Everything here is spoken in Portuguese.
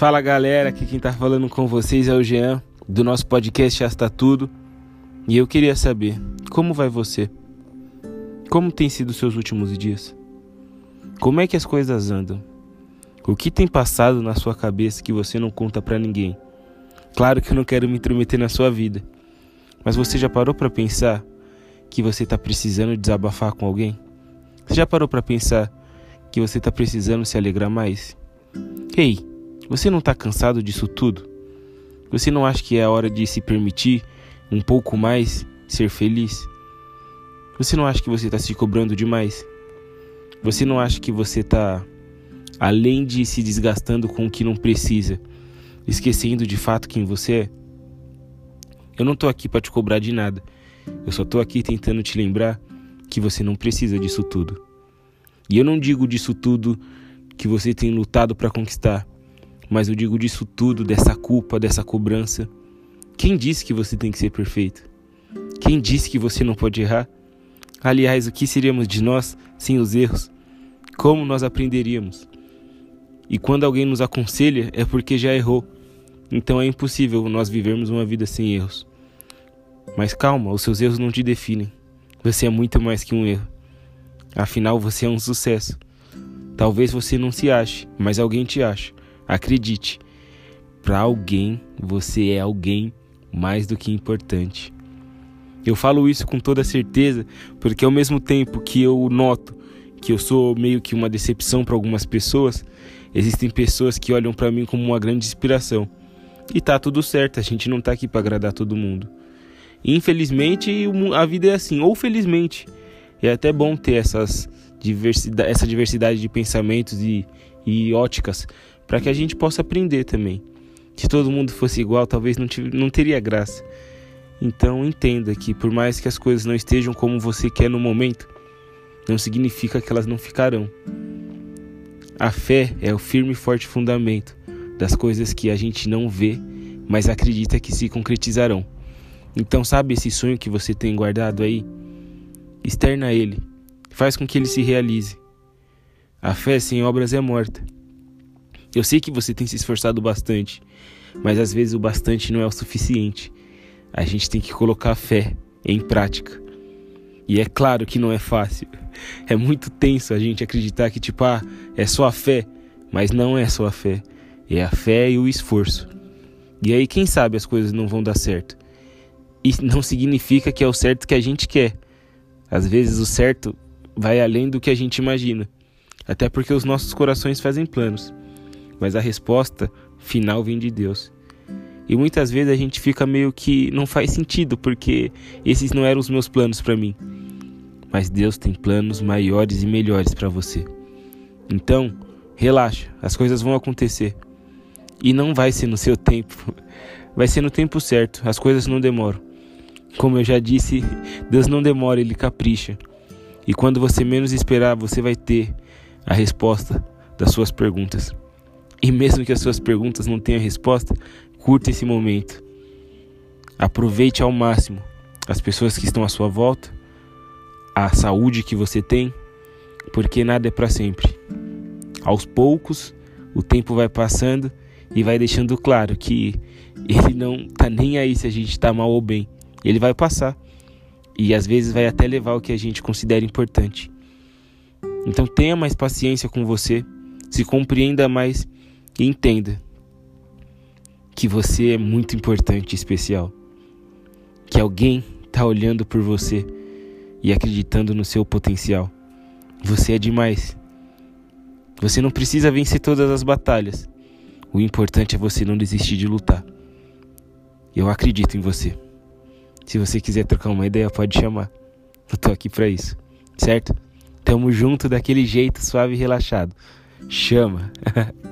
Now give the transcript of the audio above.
Fala galera, aqui quem tá falando com vocês é o Jean, do nosso podcast Asta Tudo. E eu queria saber, como vai você? Como tem sido os seus últimos dias? Como é que as coisas andam? O que tem passado na sua cabeça que você não conta para ninguém? Claro que eu não quero me intrometer na sua vida, mas você já parou para pensar que você tá precisando desabafar com alguém? Você já parou para pensar que você tá precisando se alegrar mais? Ei, hey, você não está cansado disso tudo? Você não acha que é a hora de se permitir um pouco mais ser feliz? Você não acha que você está se cobrando demais? Você não acha que você está, além de se desgastando com o que não precisa, esquecendo de fato quem você é? Eu não estou aqui para te cobrar de nada. Eu só estou aqui tentando te lembrar que você não precisa disso tudo. E eu não digo disso tudo que você tem lutado para conquistar, mas eu digo disso tudo, dessa culpa, dessa cobrança. Quem disse que você tem que ser perfeito? Quem disse que você não pode errar? Aliás, o que seríamos de nós sem os erros? Como nós aprenderíamos? E quando alguém nos aconselha, é porque já errou. Então é impossível nós vivermos uma vida sem erros. Mas calma, os seus erros não te definem. Você é muito mais que um erro. Afinal, você é um sucesso. Talvez você não se ache, mas alguém te acha. Acredite, para alguém você é alguém mais do que importante. Eu falo isso com toda certeza porque ao mesmo tempo que eu noto que eu sou meio que uma decepção para algumas pessoas, existem pessoas que olham para mim como uma grande inspiração. E tá tudo certo, a gente não tá aqui para agradar todo mundo. Infelizmente, a vida é assim, ou felizmente. É até bom ter essas diversidade, essa diversidade de pensamentos e, e óticas para que a gente possa aprender também. Se todo mundo fosse igual, talvez não, não teria graça. Então entenda que por mais que as coisas não estejam como você quer no momento, não significa que elas não ficarão. A fé é o firme e forte fundamento das coisas que a gente não vê, mas acredita que se concretizarão. Então, sabe esse sonho que você tem guardado aí? Externa ele, faz com que ele se realize. A fé sem obras é morta. Eu sei que você tem se esforçado bastante, mas às vezes o bastante não é o suficiente. A gente tem que colocar a fé em prática. E é claro que não é fácil. É muito tenso a gente acreditar que, tipo, ah, é só a fé. Mas não é só a fé. É a fé e o esforço. E aí, quem sabe as coisas não vão dar certo. E não significa que é o certo que a gente quer. Às vezes o certo vai além do que a gente imagina. Até porque os nossos corações fazem planos mas a resposta final vem de Deus. E muitas vezes a gente fica meio que não faz sentido, porque esses não eram os meus planos para mim. Mas Deus tem planos maiores e melhores para você. Então, relaxa, as coisas vão acontecer. E não vai ser no seu tempo, vai ser no tempo certo, as coisas não demoram. Como eu já disse, Deus não demora, ele capricha. E quando você menos esperar, você vai ter a resposta das suas perguntas. E mesmo que as suas perguntas não tenham resposta, curta esse momento. Aproveite ao máximo as pessoas que estão à sua volta, a saúde que você tem, porque nada é para sempre. Aos poucos, o tempo vai passando e vai deixando claro que ele não tá nem aí se a gente tá mal ou bem. Ele vai passar e às vezes vai até levar o que a gente considera importante. Então tenha mais paciência com você, se compreenda mais e entenda que você é muito importante e especial. Que alguém está olhando por você e acreditando no seu potencial. Você é demais. Você não precisa vencer todas as batalhas. O importante é você não desistir de lutar. Eu acredito em você. Se você quiser trocar uma ideia, pode chamar. Eu tô aqui para isso, certo? Tamo junto daquele jeito suave e relaxado. Chama.